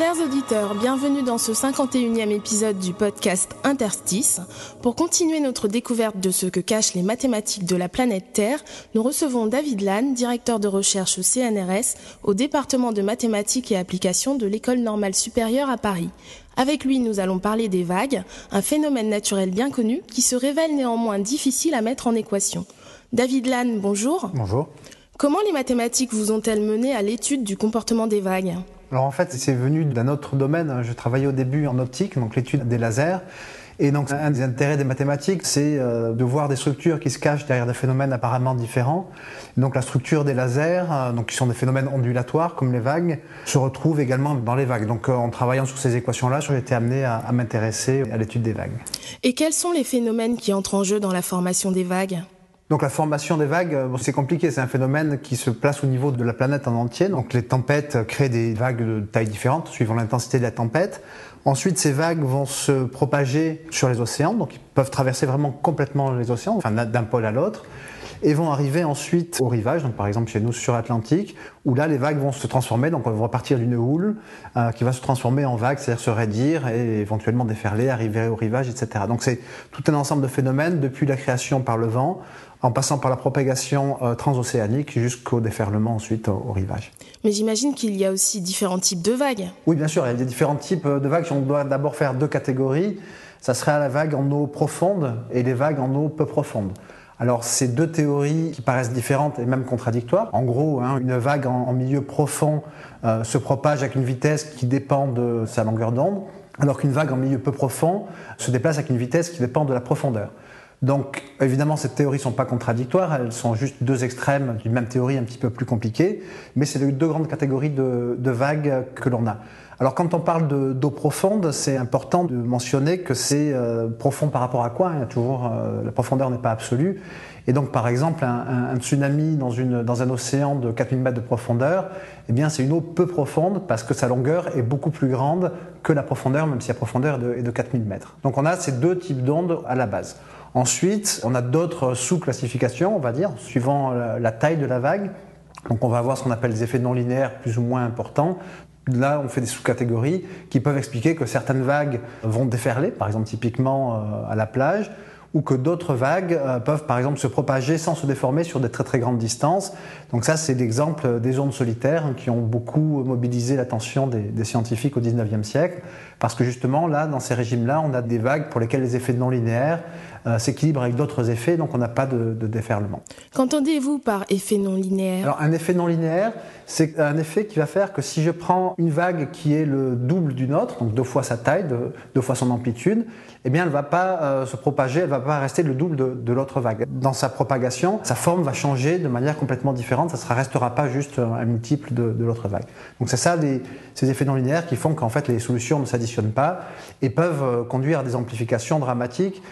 Chers auditeurs, bienvenue dans ce 51e épisode du podcast Interstice. Pour continuer notre découverte de ce que cachent les mathématiques de la planète Terre, nous recevons David Lann, directeur de recherche au CNRS, au département de mathématiques et applications de l'École normale supérieure à Paris. Avec lui, nous allons parler des vagues, un phénomène naturel bien connu qui se révèle néanmoins difficile à mettre en équation. David Lann, bonjour. Bonjour. Comment les mathématiques vous ont-elles mené à l'étude du comportement des vagues? Alors en fait, c'est venu d'un autre domaine. Je travaillais au début en optique, donc l'étude des lasers. Et donc un des intérêts des mathématiques, c'est euh, de voir des structures qui se cachent derrière des phénomènes apparemment différents. Donc la structure des lasers, euh, donc qui sont des phénomènes ondulatoires comme les vagues, se retrouve également dans les vagues. Donc euh, en travaillant sur ces équations-là, j'ai été amené à, à m'intéresser à l'étude des vagues. Et quels sont les phénomènes qui entrent en jeu dans la formation des vagues? Donc la formation des vagues, euh, c'est compliqué, c'est un phénomène qui se place au niveau de la planète en entier. Donc les tempêtes créent des vagues de taille différente suivant l'intensité de la tempête. Ensuite, ces vagues vont se propager sur les océans, donc ils peuvent traverser vraiment complètement les océans, enfin d'un pôle à l'autre, et vont arriver ensuite au rivage, donc par exemple chez nous sur Atlantique, où là les vagues vont se transformer, donc on va partir d'une houle euh, qui va se transformer en vague, c'est-à-dire se raidir et éventuellement déferler, arriver au rivage, etc. Donc c'est tout un ensemble de phénomènes depuis la création par le vent, en passant par la propagation euh, transocéanique jusqu'au déferlement ensuite au, au rivage. Mais j'imagine qu'il y a aussi différents types de vagues. Oui, bien sûr, il y a différents types de vagues. On doit d'abord faire deux catégories, ça serait la vague en eau profonde et les vagues en eau peu profonde. Alors, c'est deux théories qui paraissent différentes et même contradictoires. En gros, hein, une vague en, en milieu profond euh, se propage avec une vitesse qui dépend de sa longueur d'onde, alors qu'une vague en milieu peu profond se déplace avec une vitesse qui dépend de la profondeur. Donc, évidemment, ces théories ne sont pas contradictoires, elles sont juste deux extrêmes d'une même théorie un petit peu plus compliquée, mais c'est deux grandes catégories de, vagues que l'on a. Alors, quand on parle de- d'eau profonde, c'est important de mentionner que c'est euh, profond par rapport à quoi? Toujours, euh, La profondeur n'est pas absolue. Et donc, par exemple, un, un- un tsunami dans un océan de 4000 mètres de profondeur, eh bien, c'est une eau peu profonde parce que sa longueur est beaucoup plus grande que la profondeur, même si la profondeur est de, est de 4000 mètres. Donc, on a ces deux types d'ondes à la base. Ensuite, on a d'autres sous-classifications, on va dire, suivant la, la taille de la vague. Donc, on va avoir ce qu'on appelle des effets non linéaires plus ou moins importants. Là, on fait des sous-catégories qui peuvent expliquer que certaines vagues vont déferler, par exemple typiquement euh, à la plage, ou que d'autres vagues euh, peuvent par exemple se propager sans se déformer sur des très très grandes distances. Donc ça, c'est l'exemple des ondes solitaires qui ont beaucoup mobilisé l'attention des, des scientifiques au 19e siècle, parce que justement là, dans ces régimes-là, on a des vagues pour lesquelles les effets non linéaires euh, s'équilibrent avec d'autres effets, donc on n'a pas de, de déferlement. Qu'entendez-vous par effet non linéaire? Alors un effet non linéaire, c'est un effet qui va faire que si je prends une vague qui est le double d'une autre, donc deux fois sa taille, deux, deux fois son amplitude, eh bien elle ne va pas euh, se propager, elle ne va pas rester le double de, de l'autre vague. Dans sa propagation, sa forme va changer de manière complètement différente, ça ne restera pas juste un multiple de, de l'autre vague. Donc c'est ça les, ces effets non linéaires qui font qu'en fait les solutions ne s'additionnent pas et peuvent euh, conduire à des amplifications dramatiques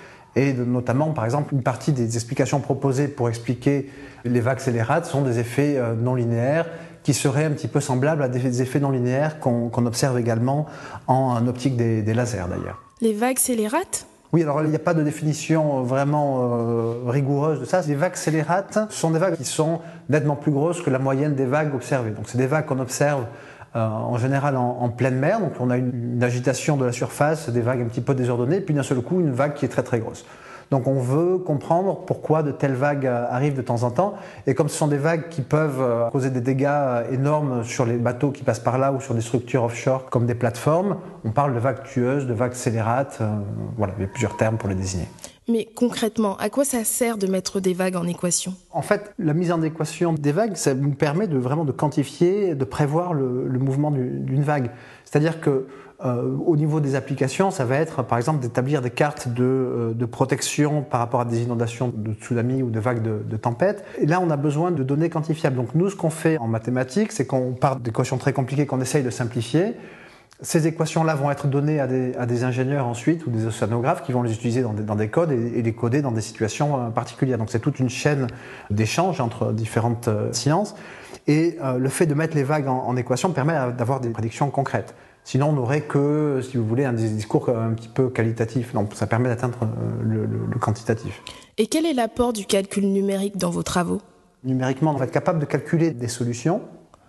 et de- notamment, par exemple, une partie des explications proposées pour expliquer les vagues scélérates sont des effets euh, non linéaires qui seraient un petit peu semblables à des effets non linéaires qu'on observe également en, en optique des, des lasers d'ailleurs. Les vagues scélérates Oui, alors il n'y a pas de définition vraiment euh, rigoureuse de ça. Les vagues scélérates sont des vagues qui sont nettement plus grosses que la moyenne des vagues observées. Donc c'est des vagues qu'on observe euh, en général en, en pleine mer. Donc on a une, une agitation de la surface, des vagues un petit peu désordonnées, puis d'un seul coup une vague qui est très très grosse. Donc on veut comprendre pourquoi de telles vagues euh, arrivent de temps en temps. Et comme ce sont des vagues qui peuvent euh, causer des dégâts euh, énormes sur les bateaux qui passent par là ou sur des structures offshore comme des plateformes, on parle de vagues tueuses, de vagues scélérates. euh, voilà, il y a plusieurs termes pour les désigner. Mais concrètement, à quoi ça sert de mettre des vagues en équation? En fait, la mise en équation des vagues, ça nous permet de vraiment de quantifier, de prévoir le, mouvement du- d'une vague. C'est-à-dire que euh, au niveau des applications, ça va être par exemple d'établir des cartes de, euh, de protection par rapport à des inondations de tsunamis ou de vagues de, de tempêtes. Et là, on a besoin de données quantifiables. Donc nous, ce qu'on fait en mathématiques, c'est qu'on part d'équations très compliquées qu'on essaye de simplifier. Ces équations-là vont être données à des, à des, ingénieurs ensuite ou des océanographes qui vont les utiliser dans des, dans des codes et, et, les coder dans des situations euh, particulières. Donc c'est toute une chaîne d'échanges entre différentes euh, sciences. Et euh, le fait de mettre les vagues en, en équation permet d'avoir des prédictions concrètes. Sinon, on n'aurait que, si vous voulez, un discours un petit peu qualitatif. Donc ça permet d'atteindre le, le, le quantitatif. Et quel est l'apport du calcul numérique dans vos travaux? Numériquement, on va être capable de calculer des solutions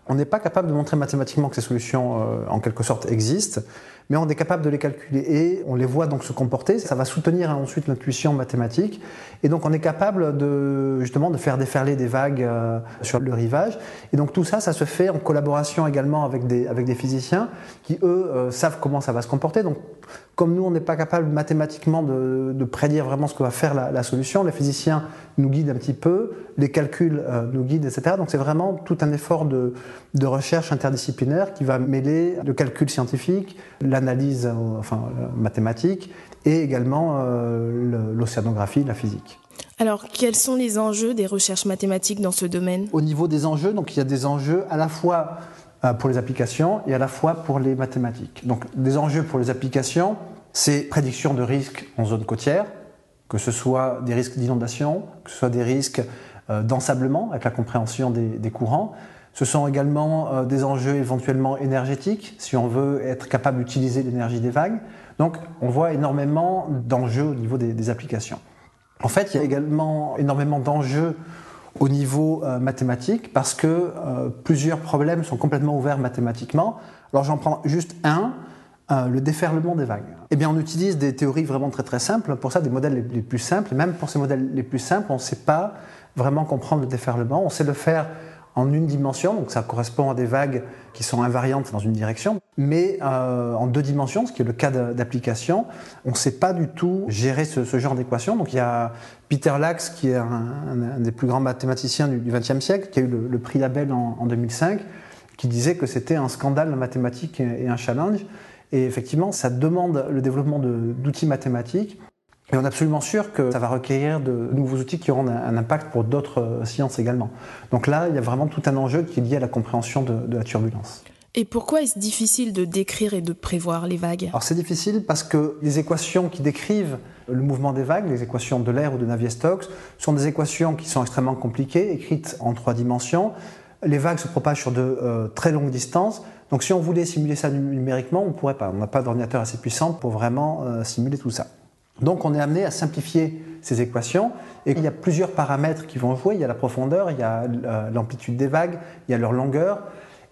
on n'est pas capable de montrer mathématiquement que ces solutions, euh, en quelque sorte, existent, mais on est capable de les calculer et on les voit donc se comporter. Ça va soutenir ensuite l'intuition mathématique, et donc on est capable de justement de faire déferler des vagues euh, sur le rivage. Et donc tout ça, ça se fait en collaboration également avec des avec des physiciens qui eux euh, savent comment ça va se comporter. Donc comme nous, on n'est pas capable mathématiquement de, prédire vraiment ce que va faire la, la, solution, les physiciens nous guident un petit peu, les calculs euh, nous guident, etc. Donc c'est vraiment tout un effort de, de, recherche interdisciplinaire qui va mêler le calcul scientifique, l'analyse euh, enfin, euh, mathématique et également euh, l'océanographie, la physique. Alors, quels sont les enjeux des recherches mathématiques dans ce domaine? Au niveau des enjeux, donc il y a des enjeux à la fois pour les applications et à la fois pour les mathématiques. Donc, des enjeux pour les applications, c'est prédiction de risques en zone côtière, que ce soit des risques d'inondation, que ce soit des risques d'ensablement avec la compréhension des, des, courants. Ce sont également des enjeux éventuellement énergétiques, si on veut être capable d'utiliser l'énergie des vagues. Donc, on voit énormément d'enjeux au niveau des, applications. En fait, il y a également énormément d'enjeux au niveau euh, mathématique parce que euh, plusieurs problèmes sont complètement ouverts mathématiquement. Alors, j'en prends juste un. Euh, le déferlement des vagues. Eh bien, on utilise des théories vraiment très très simples. Pour ça, des modèles les, les plus simples. Et même pour ces modèles les plus simples, on ne sait pas vraiment comprendre le déferlement. On sait le faire en une dimension, donc ça correspond à des vagues qui sont invariantes dans une direction, mais euh, en deux dimensions, ce qui est le cas d'application, on ne sait pas du tout gérer ce, genre d'équation. Donc il y a Peter Lax, qui est un, des plus grands mathématiciens du XXe siècle, qui a eu le, prix Label en, en, 2005, qui disait que c'était un scandale mathématique et, et un challenge. Et effectivement, ça demande le développement d'outils mathématiques et on est absolument sûr que ça va requérir de nouveaux outils qui auront un, impact pour d'autres euh, sciences également. Donc là, il y a vraiment tout un enjeu qui est lié à la compréhension de, de la turbulence. Et pourquoi est-ce difficile de décrire et de prévoir les vagues? Alors c'est difficile parce que les équations qui décrivent le mouvement des vagues, les équations de l'air ou de Navier-Stokes, sont des équations qui sont extrêmement compliquées, écrites en trois dimensions. Les vagues se propagent sur de euh, très longues distances. Donc si on voulait simuler ça numériquement, on ne pourrait pas. On n'a pas d'ordinateur assez puissant pour vraiment euh, simuler tout ça. Donc on est amené à simplifier ces équations et il y a plusieurs paramètres qui vont jouer. Il y a la profondeur, il y a l'amplitude des vagues, il y a leur longueur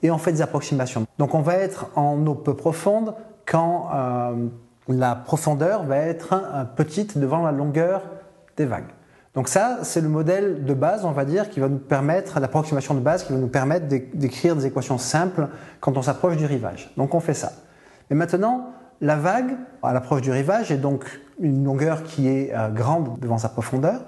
et on fait des approximations. Donc on va être en eau peu profonde quand euh, la profondeur va être euh, petite devant la longueur des vagues. Donc ça, c'est le modèle de base, on va dire, qui va nous permettre, l'approximation de base qui va nous permettre d'écrire des équations simples quand on s'approche du rivage. Donc on fait ça. Et maintenant, la vague, à l'approche du rivage, est donc une longueur qui est euh, grande devant sa profondeur,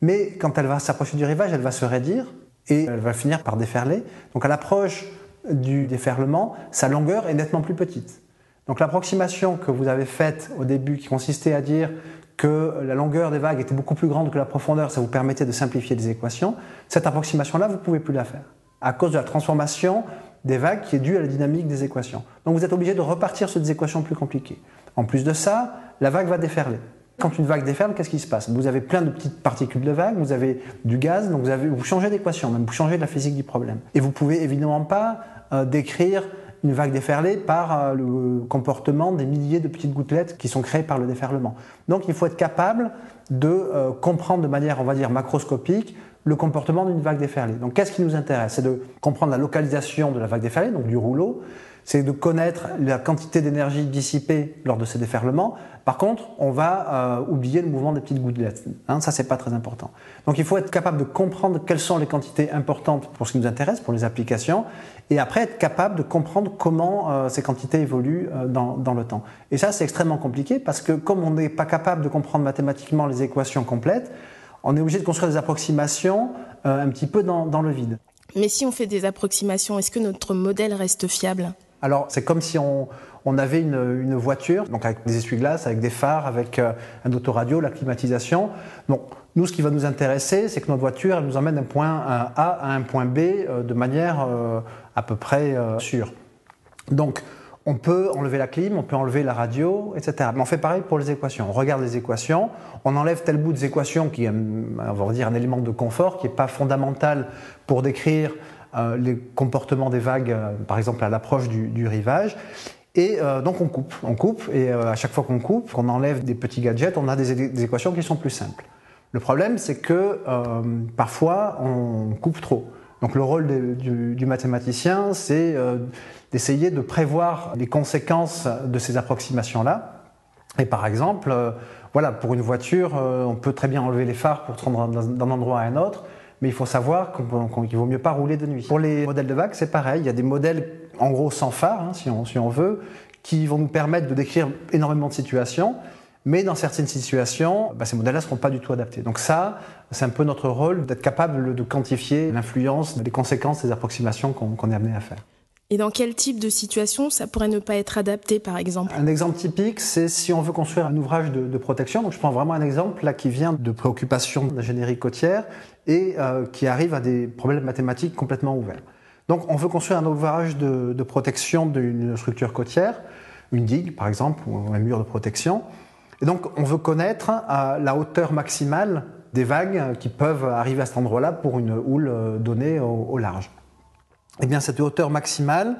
mais quand elle va s'approcher du rivage, elle va se raidir et elle va finir par déferler. Donc à l'approche du déferlement, sa longueur est nettement plus petite. Donc l'approximation que vous avez faite au début, qui consistait à dire que la longueur des vagues était beaucoup plus grande que la profondeur, ça vous permettait de simplifier les équations, cette approximation-là, vous ne pouvez plus la faire, à cause de la transformation des vagues qui est due à la dynamique des équations. Donc vous êtes obligé de repartir sur des équations plus compliquées. En plus de ça, la vague va déferler. Quand une vague déferle, qu'est-ce qui se passe? Vous avez plein de petites particules de vague, vous avez du gaz, donc vous, changez d'équation, même vous changez de la physique du problème. Et vous pouvez évidemment pas euh, décrire une vague déferlée par euh, le comportement des milliers de petites gouttelettes qui sont créées par le déferlement. Donc il faut être capable de euh, comprendre de manière, on va dire, macroscopique le comportement d'une vague déferlée. Donc qu'est-ce qui nous intéresse? C'est de comprendre la localisation de la vague déferlée, donc du rouleau, c'est de connaître la quantité d'énergie dissipée lors de ces déferlements. Par contre, on va euh, oublier le mouvement des petites gouttelettes. Hein, ça, c'est pas très important. Donc, il faut être capable de comprendre quelles sont les quantités importantes pour ce qui nous intéresse, pour les applications, et après être capable de comprendre comment euh, ces quantités évoluent euh, dans, dans, le temps. Et ça, c'est extrêmement compliqué parce que comme on n'est pas capable de comprendre mathématiquement les équations complètes, on est obligé de construire des approximations euh, un petit peu dans, dans le vide. Mais si on fait des approximations, est-ce que notre modèle reste fiable? Alors, c'est comme si on, on avait une, une, voiture, donc avec des essuie-glaces, avec des phares, avec euh, un autoradio, la climatisation. Donc, nous, ce qui va nous intéresser, c'est que notre voiture, elle nous emmène d'un point A à un point B euh, de manière euh, à peu près sûre. Donc, On peut enlever la clim, on peut enlever la radio, etc. Mais on fait pareil pour les équations. On regarde les équations, on enlève tel bout des équations qui est, dire, un élément de confort qui n'est pas fondamental pour décrire euh, les comportements des vagues, euh, par exemple à l'approche du, rivage. Et euh, donc on coupe, on coupe, et à chaque fois qu'on coupe, qu'on enlève des petits gadgets, on a des, équations qui sont plus simples. Le problème, c'est que parfois on coupe trop. Donc le rôle du, mathématicien, c'est d'essayer de prévoir les conséquences de ces approximations-là. Et par exemple, euh, voilà, pour une voiture, euh, on peut très bien enlever les phares pour se rendre d'un endroit à un autre, mais il faut savoir qu'il vaut mieux pas rouler de nuit. Pour les modèles de vagues, c'est pareil. Il y a des modèles, en gros, sans phare, hein, si, on, veut, qui vont nous permettre de décrire énormément de situations, mais dans certaines situations, bah, ces modèles-là ne seront pas du tout adaptés. Donc ça, c'est un peu notre rôle d'être capable de quantifier l'influence, les conséquences des approximations qu'on est amené à faire. Et dans quel type de situation ça pourrait ne pas être adapté, par exemple? Un exemple typique, c'est si on veut construire un ouvrage de, protection. Donc je prends vraiment un exemple là qui vient de préoccupations d'ingénierie côtière et euh, qui arrive à des problèmes mathématiques complètement ouverts. Donc on veut construire un ouvrage de, de protection d'une structure côtière, une digue par exemple, ou un mur de protection. Et donc on veut connaître la hauteur maximale des vagues qui peuvent arriver à cet endroit-là pour une houle euh, donnée au large eh bien, cette hauteur maximale,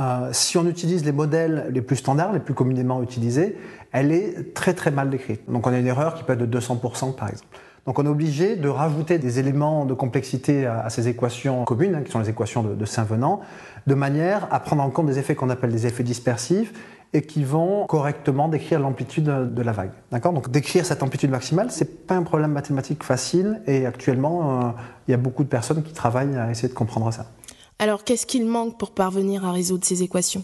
euh, si on utilise les modèles les plus standards, les plus communément utilisés, elle est très très mal décrite. Donc on a une erreur qui peut être de 200% par exemple. Donc on est obligé de rajouter des éléments de complexité à, ces équations communes, hein, qui sont les équations de, Saint-Venant, de manière à prendre en compte des effets qu'on appelle des effets dispersifs et qui vont correctement décrire l'amplitude de la vague. D'accord? Donc décrire cette amplitude maximale, c'est pas un problème mathématique facile et actuellement, euh, il y a beaucoup de personnes qui travaillent à essayer de comprendre ça. Alors qu'est-ce qu'il manque pour parvenir à résoudre ces équations?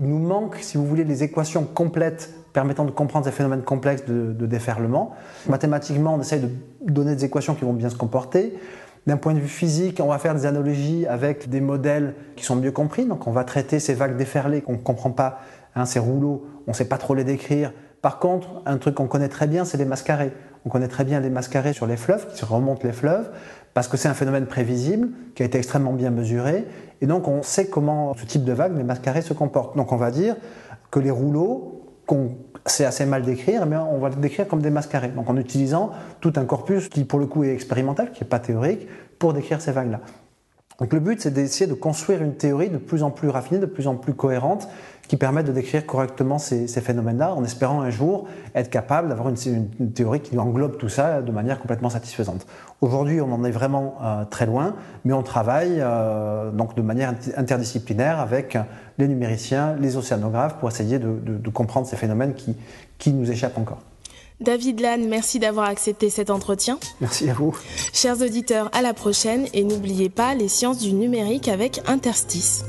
Il nous manque, si vous voulez, les équations complètes permettant de comprendre ces phénomènes complexes de, déferlement. Mathématiquement, on essaye de donner des équations qui vont bien se comporter. D'un point de vue physique, on va faire des analogies avec des modèles qui sont mieux compris. Donc on va traiter ces vagues déferlées qu'on ne comprend pas, hein, ces rouleaux, on ne sait pas trop les décrire. Par contre, un truc qu'on connaît très bien, c'est les mascarés. On connaît très bien les mascarés sur les fleuves, qui remontent les fleuves parce que c'est un phénomène prévisible qui a été extrêmement bien mesuré, et donc on sait comment ce type de vague, les mascarés, se comportent. Donc on va dire que les rouleaux, qu'on sait assez mal décrire, mais on va les décrire comme des mascarés. Donc en utilisant tout un corpus qui pour le coup est expérimental, qui n'est pas théorique, pour décrire ces vagues-là. Donc le but, c'est d'essayer de construire une théorie de plus en plus raffinée, de plus en plus cohérente, qui permettent de décrire correctement ces, phénomènes-là, en espérant un jour être capable d'avoir une, théorie qui englobe tout ça de manière complètement satisfaisante. Aujourd'hui, on en est vraiment euh, très loin, mais on travaille euh, donc de manière interdisciplinaire avec les numériciens, les océanographes, pour essayer de, comprendre ces phénomènes qui, qui nous échappent encore. David Lannes, merci d'avoir accepté cet entretien. Merci à vous. Chers auditeurs, à la prochaine et n'oubliez pas les sciences du numérique avec Interstice.